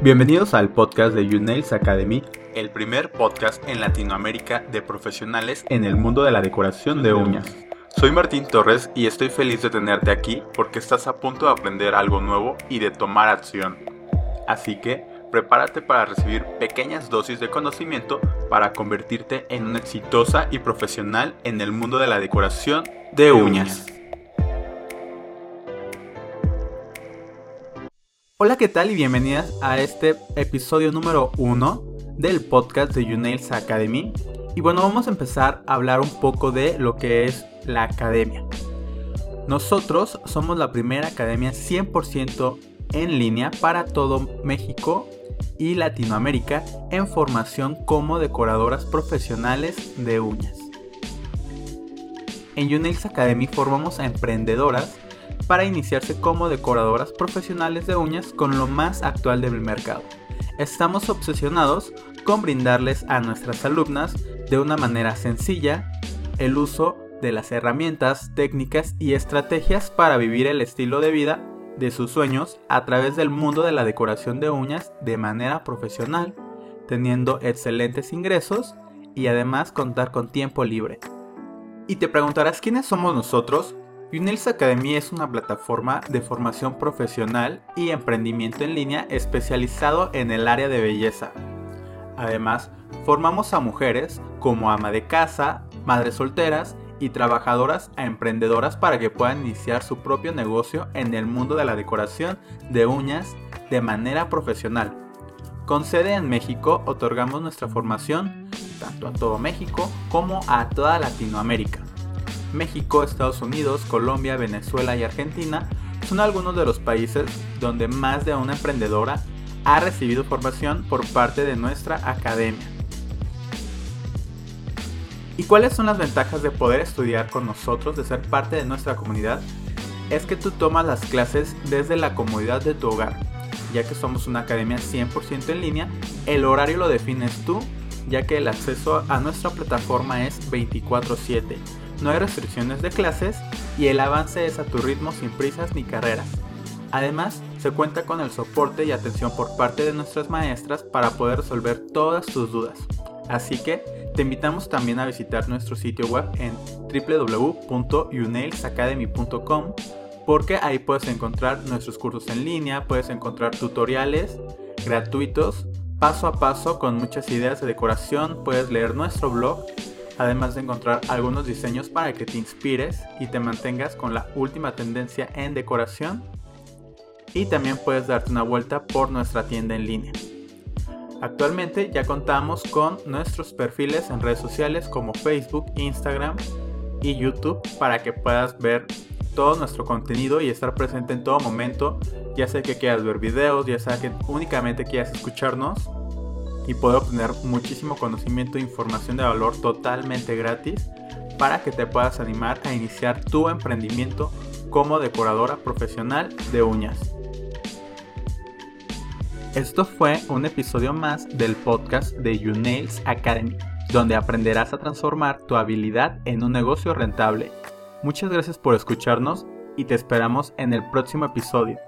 Bienvenidos al podcast de YouNails Academy, el primer podcast en Latinoamérica de profesionales en el mundo de la decoración de uñas. Soy Martín Torres y estoy feliz de tenerte aquí porque estás a punto de aprender algo nuevo y de tomar acción. Así que prepárate para recibir pequeñas dosis de conocimiento para convertirte en una exitosa y profesional en el mundo de la decoración de uñas. Hola, ¿qué tal? Y bienvenidas a este episodio número 1 del podcast de YouNails Academy. Y bueno, vamos a empezar a hablar un poco de lo que es la academia. Nosotros somos la primera academia 100% en línea para todo México y Latinoamérica en formación como decoradoras profesionales de uñas. En YouNails Academy formamos a emprendedoras para iniciarse como decoradoras profesionales de uñas con lo más actual del mercado. Estamos obsesionados con brindarles a nuestras alumnas de una manera sencilla el uso de las herramientas, técnicas y estrategias para vivir el estilo de vida de sus sueños a través del mundo de la decoración de uñas de manera profesional, teniendo excelentes ingresos y además contar con tiempo libre. Y te preguntarás quiénes somos nosotros Unils Academy es una plataforma de formación profesional y emprendimiento en línea especializado en el área de belleza. Además, formamos a mujeres como ama de casa, madres solteras y trabajadoras a emprendedoras para que puedan iniciar su propio negocio en el mundo de la decoración de uñas de manera profesional. Con sede en México, otorgamos nuestra formación tanto a todo México como a toda Latinoamérica. México, Estados Unidos, Colombia, Venezuela y Argentina son algunos de los países donde más de una emprendedora ha recibido formación por parte de nuestra academia. ¿Y cuáles son las ventajas de poder estudiar con nosotros, de ser parte de nuestra comunidad? Es que tú tomas las clases desde la comodidad de tu hogar, ya que somos una academia 100% en línea, el horario lo defines tú, ya que el acceso a nuestra plataforma es 24/7 no hay restricciones de clases y el avance es a tu ritmo sin prisas ni carreras. Además, se cuenta con el soporte y atención por parte de nuestras maestras para poder resolver todas tus dudas. Así que te invitamos también a visitar nuestro sitio web en www.unailsacademy.com porque ahí puedes encontrar nuestros cursos en línea, puedes encontrar tutoriales gratuitos, paso a paso con muchas ideas de decoración, puedes leer nuestro blog además de encontrar algunos diseños para que te inspires y te mantengas con la última tendencia en decoración. Y también puedes darte una vuelta por nuestra tienda en línea. Actualmente ya contamos con nuestros perfiles en redes sociales como Facebook, Instagram y YouTube para que puedas ver todo nuestro contenido y estar presente en todo momento, ya sea que quieras ver videos, ya sea que únicamente quieras escucharnos y puedo obtener muchísimo conocimiento e información de valor totalmente gratis para que te puedas animar a iniciar tu emprendimiento como decoradora profesional de uñas. Esto fue un episodio más del podcast de YouNails Academy, donde aprenderás a transformar tu habilidad en un negocio rentable. Muchas gracias por escucharnos y te esperamos en el próximo episodio.